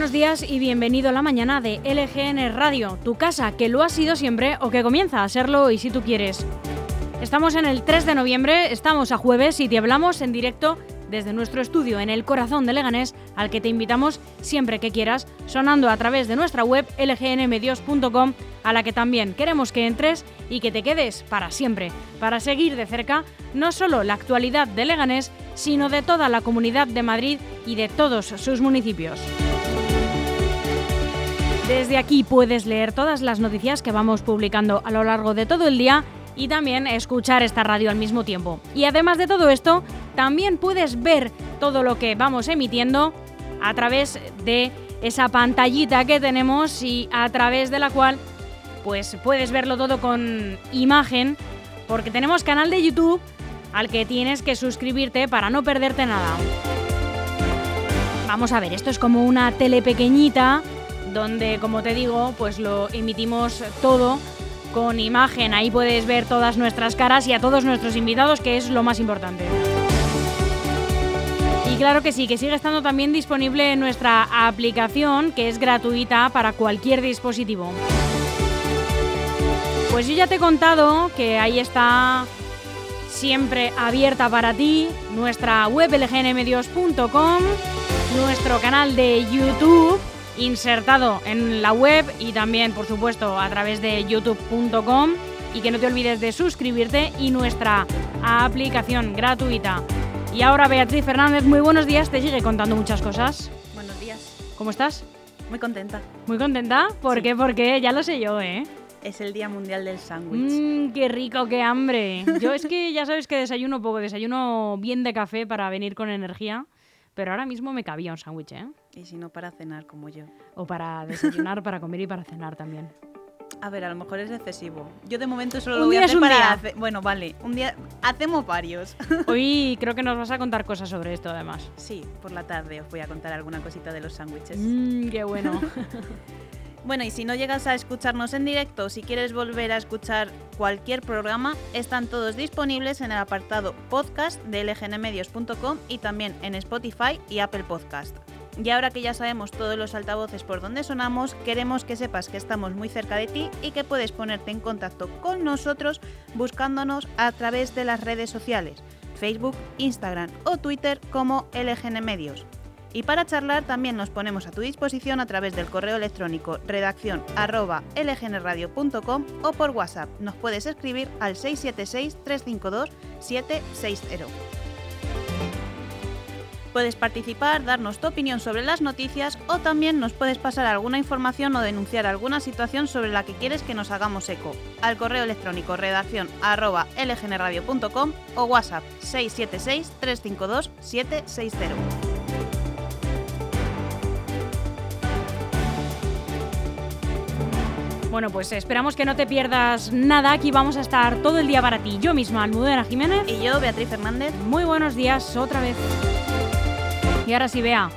Buenos días y bienvenido a la mañana de LGN Radio, tu casa que lo ha sido siempre o que comienza a serlo y si tú quieres. Estamos en el 3 de noviembre, estamos a jueves y te hablamos en directo desde nuestro estudio en el corazón de Leganés, al que te invitamos siempre que quieras, sonando a través de nuestra web lgnmedios.com, a la que también queremos que entres y que te quedes para siempre, para seguir de cerca no solo la actualidad de Leganés, sino de toda la comunidad de Madrid y de todos sus municipios. Desde aquí puedes leer todas las noticias que vamos publicando a lo largo de todo el día y también escuchar esta radio al mismo tiempo. Y además de todo esto, también puedes ver todo lo que vamos emitiendo a través de esa pantallita que tenemos y a través de la cual pues puedes verlo todo con imagen porque tenemos canal de YouTube al que tienes que suscribirte para no perderte nada. Vamos a ver, esto es como una tele pequeñita donde, como te digo, pues lo emitimos todo con imagen. Ahí puedes ver todas nuestras caras y a todos nuestros invitados, que es lo más importante. Y claro que sí, que sigue estando también disponible nuestra aplicación, que es gratuita para cualquier dispositivo. Pues yo ya te he contado que ahí está siempre abierta para ti nuestra web lgnmedios.com, nuestro canal de YouTube insertado en la web y también, por supuesto, a través de youtube.com. Y que no te olvides de suscribirte y nuestra aplicación gratuita. Y ahora Beatriz Fernández, muy buenos días, te sigue contando muchas cosas. Buenos días. ¿Cómo estás? Muy contenta. ¿Muy contenta? ¿Por Sí. qué? Porque ya lo sé yo, ¿eh? Es el Día Mundial del Sándwich. Mmm, qué rico, qué hambre. Yo es que ya sabes que desayuno poco, desayuno bien de café para venir con energía, pero ahora mismo me cabía un sándwich, ¿eh? Y si no, para cenar como yo. O para desayunar, para comer y para cenar también. A ver, a lo mejor es excesivo. Yo de momento solo Un lo voy a hacer para día. hacer- Bueno, vale. Un día hacemos varios. Hoy creo que nos vas a contar cosas sobre esto, además. sí, por la tarde os voy a contar alguna cosita de los sándwiches. Mmm, qué bueno. Bueno, y si no llegas a escucharnos en directo, si quieres volver a escuchar cualquier programa, están todos disponibles en el apartado podcast de lgnmedios.com y también en Spotify y Apple Podcast. Y ahora que ya sabemos todos los altavoces por donde sonamos, queremos que sepas que estamos muy cerca de ti y que puedes ponerte en contacto con nosotros buscándonos a través de las redes sociales, Facebook, Instagram o Twitter como LGN Medios. Y para charlar también nos ponemos a tu disposición a través del correo electrónico redacción o por WhatsApp. Nos puedes escribir al 676-352-760. Puedes participar, darnos tu opinión sobre las noticias o también nos puedes pasar alguna información o denunciar alguna situación sobre la que quieres que nos hagamos eco. Al correo electrónico redacción arroba lgnradio.com o WhatsApp 676-352-760. bueno, pues esperamos que no te pierdas nada. Aquí vamos a estar todo el día para ti. Yo misma, Almudena Jiménez. Y yo, Beatriz Fernández, Muy buenos días otra vez. Y ahora sí, vea.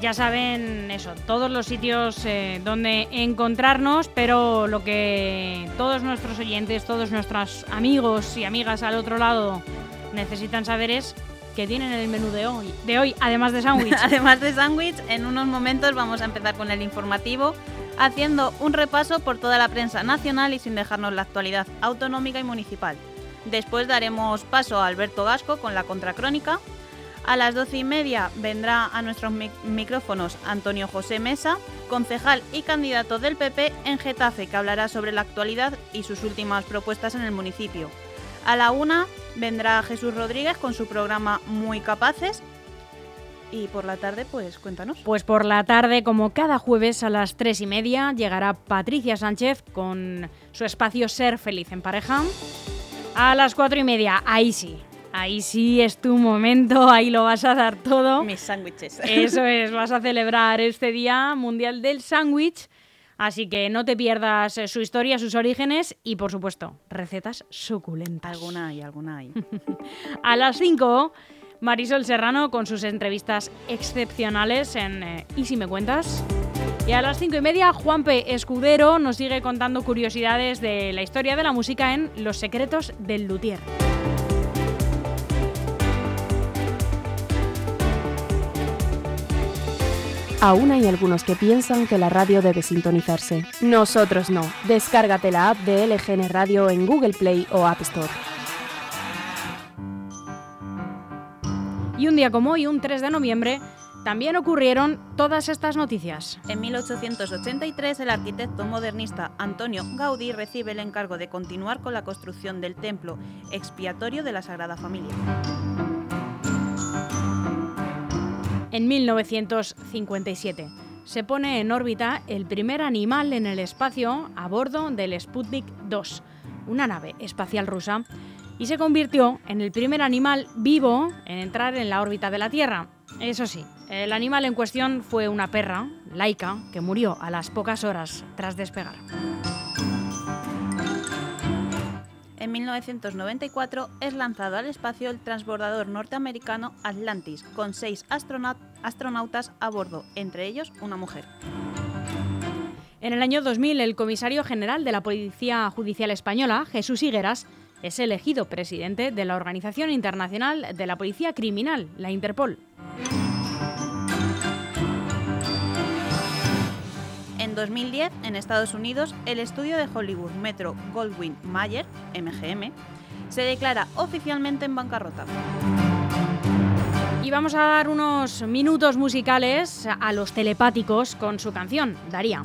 Ya saben eso, todos los sitios eh, donde encontrarnos, pero lo que todos nuestros oyentes, todos nuestros amigos y amigas al otro lado necesitan saber es que tienen el menú de hoy, de hoy además de sándwich. Además de sándwich, en unos momentos vamos a empezar con el informativo, haciendo un repaso por toda la prensa nacional y sin dejarnos la actualidad autonómica y municipal. Después daremos paso a Alberto Gasco con la contracrónica. A las doce y media vendrá a nuestros mic- micrófonos Antonio José Mesa, concejal y candidato del PP en Getafe, que hablará sobre la actualidad y sus últimas propuestas en el municipio. A la una vendrá Jesús Rodríguez con su programa Muy Capaces. Y por la tarde, pues cuéntanos. Pues por la tarde, como cada jueves a las tres y media, llegará Patricia Sánchez con su espacio Ser Feliz en Pareja. A las cuatro y media, ahí sí, ahí sí es tu momento, ahí lo vas a dar todo. Mis sándwiches. Eso es, vas a celebrar este Día Mundial del Sándwich. Así que no te pierdas eh, su historia, sus orígenes y, por supuesto, recetas suculentas. alguna hay, alguna hay. A las 5, Marisol Serrano con sus entrevistas excepcionales en eh, Y si me cuentas. Y a las 5 y media, Juanpe Escudero nos sigue contando curiosidades de la historia de la música en Los secretos del luthier. Aún hay algunos que piensan que la radio debe sintonizarse. Nosotros no. Descárgate la app de LGN Radio en Google Play o App Store. Y un día como hoy, un 3 de noviembre, también ocurrieron todas estas noticias. En 1883, el arquitecto modernista Antonio Gaudí recibe el encargo de continuar con la construcción del templo expiatorio de la Sagrada Familia. En 1957 se pone en órbita el primer animal en el espacio a bordo del Sputnik 2, una nave espacial rusa, y se convirtió en el primer animal vivo en entrar en la órbita de la Tierra. Eso sí, el animal en cuestión fue una perra, Laika, que murió a las pocas horas tras despegar. En 1994 es lanzado al espacio el transbordador norteamericano Atlantis, con seis astronautas a bordo, entre ellos una mujer. En el año 2000, el comisario general de la Policía Judicial Española, Jesús Higueras, es elegido presidente de la Organización Internacional de la Policía Criminal, la Interpol. En 2010, en Estados Unidos, el estudio de Hollywood Metro Goldwyn Mayer, MGM, se declara oficialmente en bancarrota. Y vamos a dar unos minutos musicales a los telepáticos con su canción, Daría.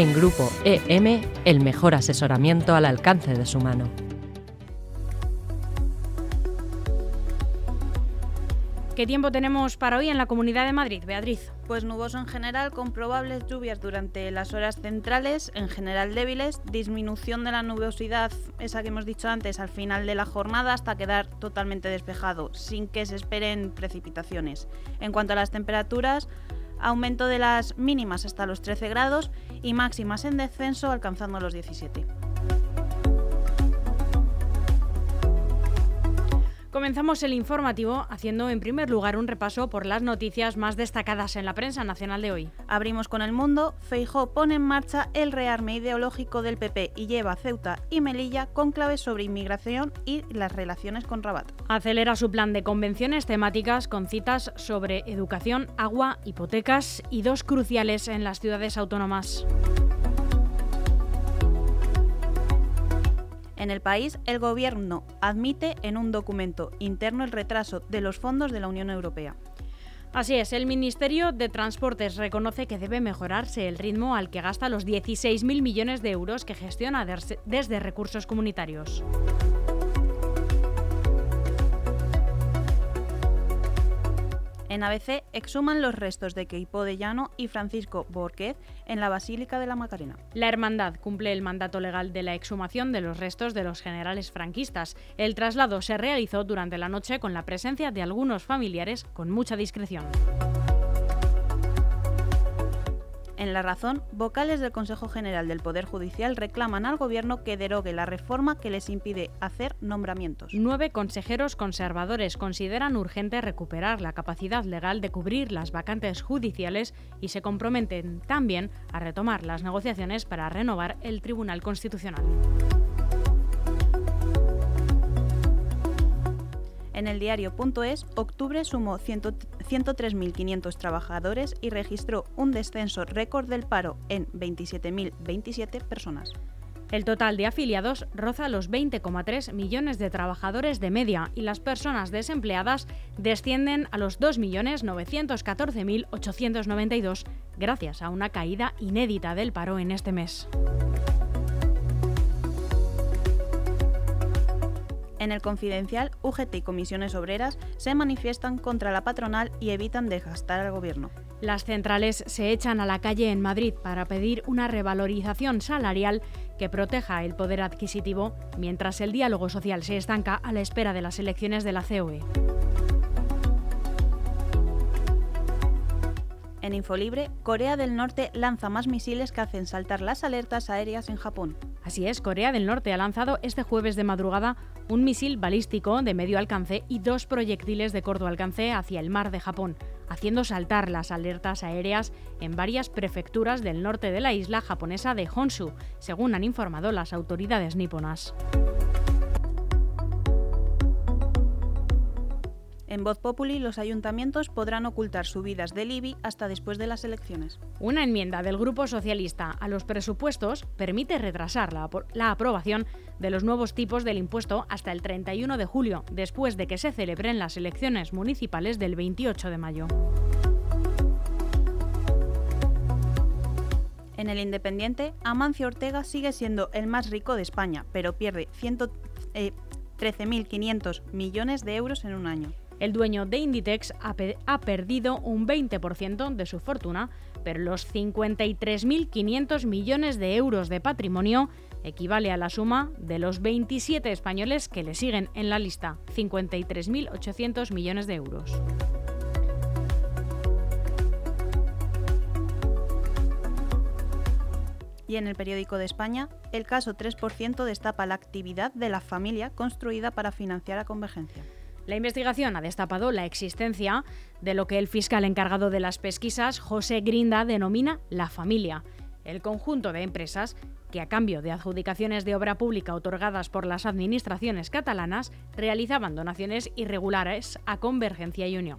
En Grupo EM, el mejor asesoramiento al alcance de su mano. ¿Qué tiempo tenemos para hoy en la Comunidad de Madrid, Beatriz? Pues nuboso en general, con probables lluvias durante las horas centrales, en general débiles, disminución de la nubosidad, esa que hemos dicho antes, al final de la jornada hasta quedar totalmente despejado, sin que se esperen precipitaciones. En cuanto a las temperaturas, aumento de las mínimas hasta los 13 grados y máximas en descenso alcanzando los 17. Comenzamos el informativo haciendo en primer lugar un repaso por las noticias más destacadas en la prensa nacional de hoy. Abrimos con el mundo, Feijó pone en marcha el rearme ideológico del PP y lleva a Ceuta y Melilla con claves sobre inmigración y las relaciones con Rabat. Acelera su plan de convenciones temáticas con citas sobre educación, agua, hipotecas y dos cruciales en las ciudades autónomas. En el país, el Gobierno admite en un documento interno el retraso de los fondos de la Unión Europea. Así es, el Ministerio de Transportes reconoce que debe mejorarse el ritmo al que gasta los 16.000 millones de euros que gestiona desde recursos comunitarios. En ABC exhuman los restos de Queipo de Llano y Francisco Borquez en la Basílica de la Macarena. La Hermandad cumple el mandato legal de la exhumación de los restos de los generales franquistas. El traslado se realizó durante la noche con la presencia de algunos familiares con mucha discreción. En La Razón, vocales del Consejo General del Poder Judicial reclaman al Gobierno que derogue la reforma que les impide hacer nombramientos. Nueve consejeros conservadores consideran urgente recuperar la capacidad legal de cubrir las vacantes judiciales y se comprometen también a retomar las negociaciones para renovar el Tribunal Constitucional. En el diario.es, octubre sumó 103.500 trabajadores y registró un descenso récord del paro en 27.027 personas. El total de afiliados roza los 20,3 millones de trabajadores de media y las personas desempleadas descienden a los 2.914.892 gracias a una caída inédita del paro en este mes. En el confidencial, UGT y comisiones obreras se manifiestan contra la patronal y evitan desgastar al gobierno. Las centrales se echan a la calle en Madrid para pedir una revalorización salarial que proteja el poder adquisitivo, mientras el diálogo social se estanca a la espera de las elecciones de la COE. En Infolibre, Corea del Norte lanza más misiles que hacen saltar las alertas aéreas en Japón. Así es, Corea del Norte ha lanzado este jueves de madrugada un misil balístico de medio alcance y dos proyectiles de corto alcance hacia el mar de Japón, haciendo saltar las alertas aéreas en varias prefecturas del norte de la isla japonesa de Honshu, según han informado las autoridades niponas. En Voz Populi, los ayuntamientos podrán ocultar subidas del IBI hasta después de las elecciones. Una enmienda del Grupo Socialista a los presupuestos permite retrasar la, la, aprobación de los nuevos tipos del impuesto hasta el 31 de julio, después de que se celebren las elecciones municipales del 28 de mayo. En el Independiente, Amancio Ortega sigue siendo el más rico de España, pero pierde 13.500 millones de euros en un año. El dueño de Inditex ha, perdido un 20% de su fortuna, pero los 53.500 millones de euros de patrimonio equivale a la suma de los 27 españoles que le siguen en la lista, 53.800 millones de euros. Y en el periódico de España, el caso 3% destapa la actividad de la familia construida para financiar a Convergencia. La investigación ha destapado la existencia de lo que el fiscal encargado de las pesquisas, José Grinda, denomina la familia, el conjunto de empresas que a cambio de adjudicaciones de obra pública otorgadas por las administraciones catalanas realizaban donaciones irregulares a Convergencia y Unión.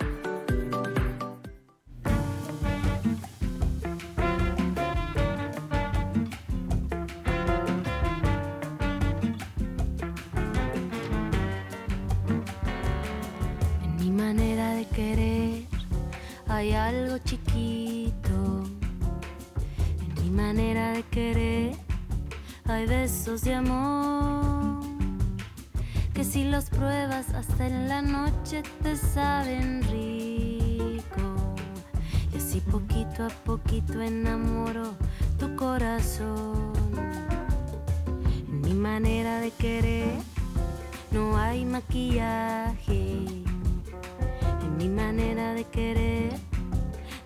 hay algo chiquito en mi manera de querer. Hay besos de amor que si los pruebas hasta en la noche te saben rico. Y así poquito a poquito enamoro tu corazón. En mi manera de querer no hay maquillaje mi manera de querer.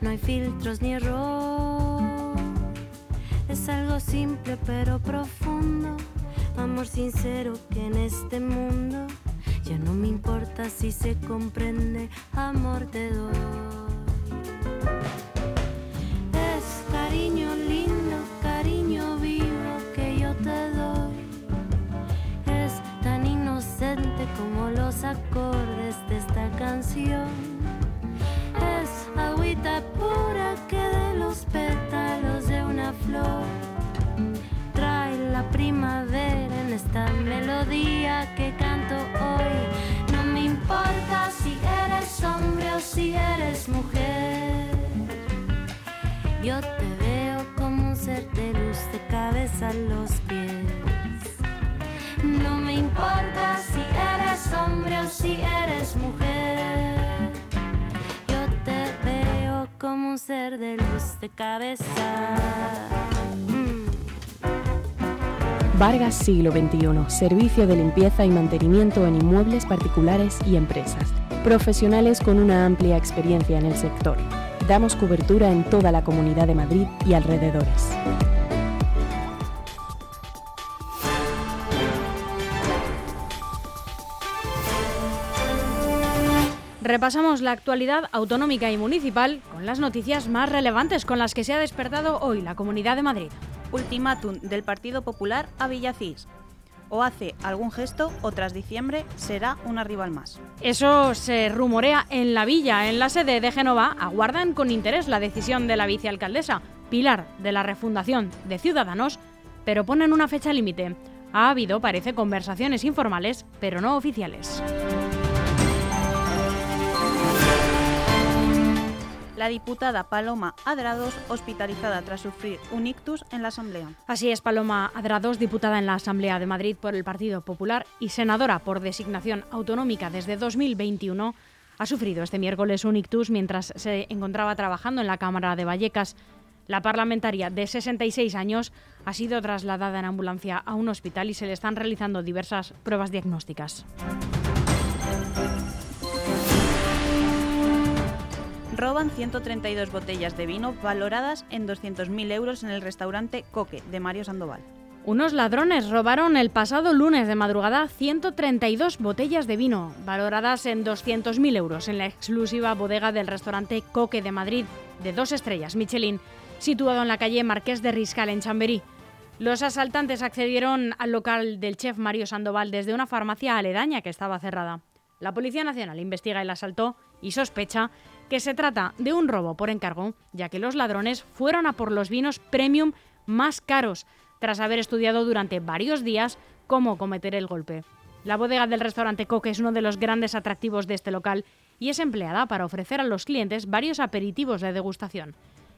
No hay filtros ni error. Es algo simple pero profundo. Amor sincero que en este mundo ya no me importa si se comprende. Amor te doy. Es cariño lindo, cariño vivo que yo te doy. Es tan inocente como los acordes esta canción pura que de los pétalos de una flor trae la primavera en esta melodía que canto hoy. No me importa si eres hombre o si eres mujer. Yo te veo como un ser de luz de cabeza a los ser de luz de cabeza. Mm. Vargas Siglo XXI, servicio de limpieza y mantenimiento en inmuebles particulares y empresas. Profesionales con una amplia experiencia en el sector. Damos cobertura en toda la Comunidad de Madrid y alrededores. Repasamos la actualidad autonómica y municipal con las noticias más relevantes con las que se ha despertado hoy la Comunidad de Madrid. Ultimátum del Partido Popular a Villacís. O hace algún gesto o tras diciembre será una rival más. Eso se rumorea en la villa. En la sede de Génova aguardan con interés la decisión de la vicealcaldesa, pilar de la refundación de Ciudadanos, pero ponen una fecha límite. Ha habido, parece, conversaciones informales, pero no oficiales. La diputada Paloma Adrados, hospitalizada tras sufrir un ictus en la Asamblea. Así es, Paloma Adrados, diputada en la Asamblea de Madrid por el Partido Popular y senadora por designación autonómica desde 2021, ha sufrido este miércoles un ictus mientras se encontraba trabajando en la Cámara de Vallecas. La parlamentaria de 66 años ha sido trasladada en ambulancia a un hospital y se le están realizando diversas pruebas diagnósticas. Roban 132 botellas de vino valoradas en 200.000 euros en el restaurante Coque de Mario Sandoval. Unos ladrones robaron el pasado lunes de madrugada 132 botellas de vino, valoradas en 200.000 euros, en la exclusiva bodega del restaurante Coque de Madrid, de dos estrellas Michelin, situado en la calle Marqués de Riscal, en Chamberí. Los asaltantes accedieron al local del chef Mario Sandoval desde una farmacia aledaña que estaba cerrada. La Policía Nacional investiga el asalto y sospecha que se trata de un robo por encargo, ya que los ladrones fueron a por los vinos premium más caros, tras haber estudiado durante varios días cómo cometer el golpe. La bodega del restaurante Coque es uno de los grandes atractivos de este local y es empleada para ofrecer a los clientes varios aperitivos de degustación.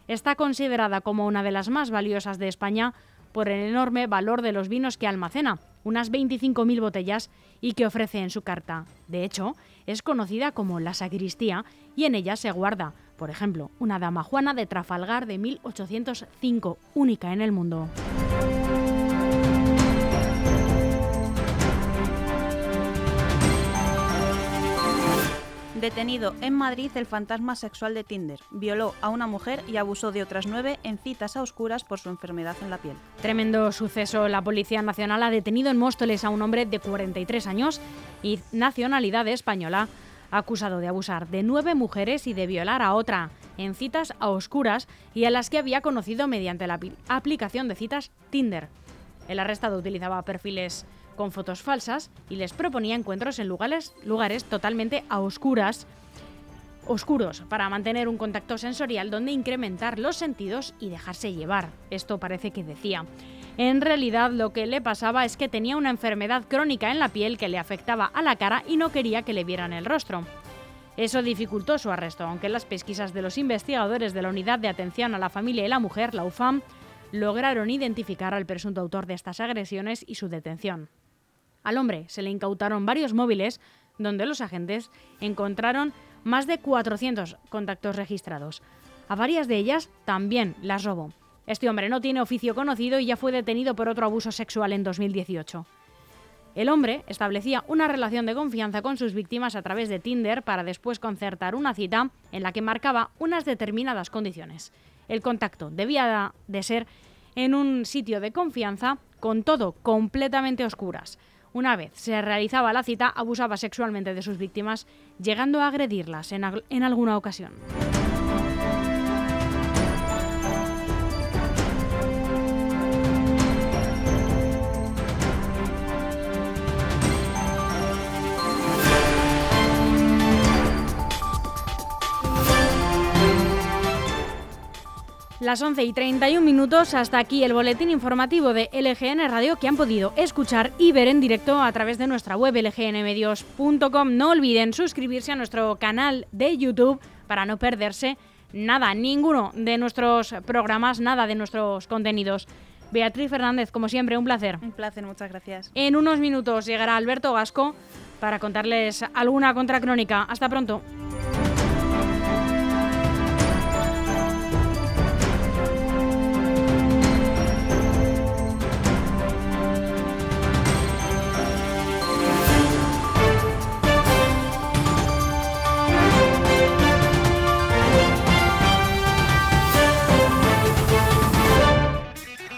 Está considerada como una de las más valiosas de España por el enorme valor de los vinos que almacena, unas 25.000 botellas, y que ofrece en su carta. De hecho, es conocida como la sacristía y en ella se guarda, por ejemplo, una dama juana de Trafalgar de 1805, única en el mundo. Detenido en Madrid el fantasma sexual de Tinder. Violó a una mujer y abusó de otras nueve en citas a oscuras por su enfermedad en la piel. Tremendo suceso. La Policía Nacional ha detenido en Móstoles a un hombre de 43 años y nacionalidad española, acusado de abusar de nueve mujeres y de violar a otra en citas a oscuras y a las que había conocido mediante la aplicación de citas Tinder. El arrestado utilizaba perfiles con fotos falsas y les proponía encuentros en lugares, lugares totalmente a oscuras, oscuros, para mantener un contacto sensorial donde incrementar los sentidos y dejarse llevar. Esto parece que decía. En realidad lo que le pasaba es que tenía una enfermedad crónica en la piel que le afectaba a la cara y no quería que le vieran el rostro. Eso dificultó su arresto, aunque las pesquisas de los investigadores de la Unidad de Atención a la Familia y la Mujer, la UFAM, lograron identificar al presunto autor de estas agresiones y su detención. Al hombre se le incautaron varios móviles donde los agentes encontraron más de 400 contactos registrados. A varias de ellas también las robó. Este hombre no tiene oficio conocido y ya fue detenido por otro abuso sexual en 2018. El hombre establecía una relación de confianza con sus víctimas a través de Tinder para después concertar una cita en la que marcaba unas determinadas condiciones. El contacto debía de ser en un sitio de confianza con todo completamente oscuras. Una vez se realizaba la cita, abusaba sexualmente de sus víctimas, llegando a agredirlas en, alguna ocasión. Las 11 y 31 minutos, hasta aquí el boletín informativo de LGN Radio que han podido escuchar y ver en directo a través de nuestra web lgnmedios.com. No olviden suscribirse a nuestro canal de YouTube para no perderse nada, ninguno de nuestros programas, nada de nuestros contenidos. Beatriz Fernández, como siempre, un placer. Un placer, muchas gracias. En unos minutos llegará Alberto Gasco para contarles alguna contracrónica. Hasta pronto.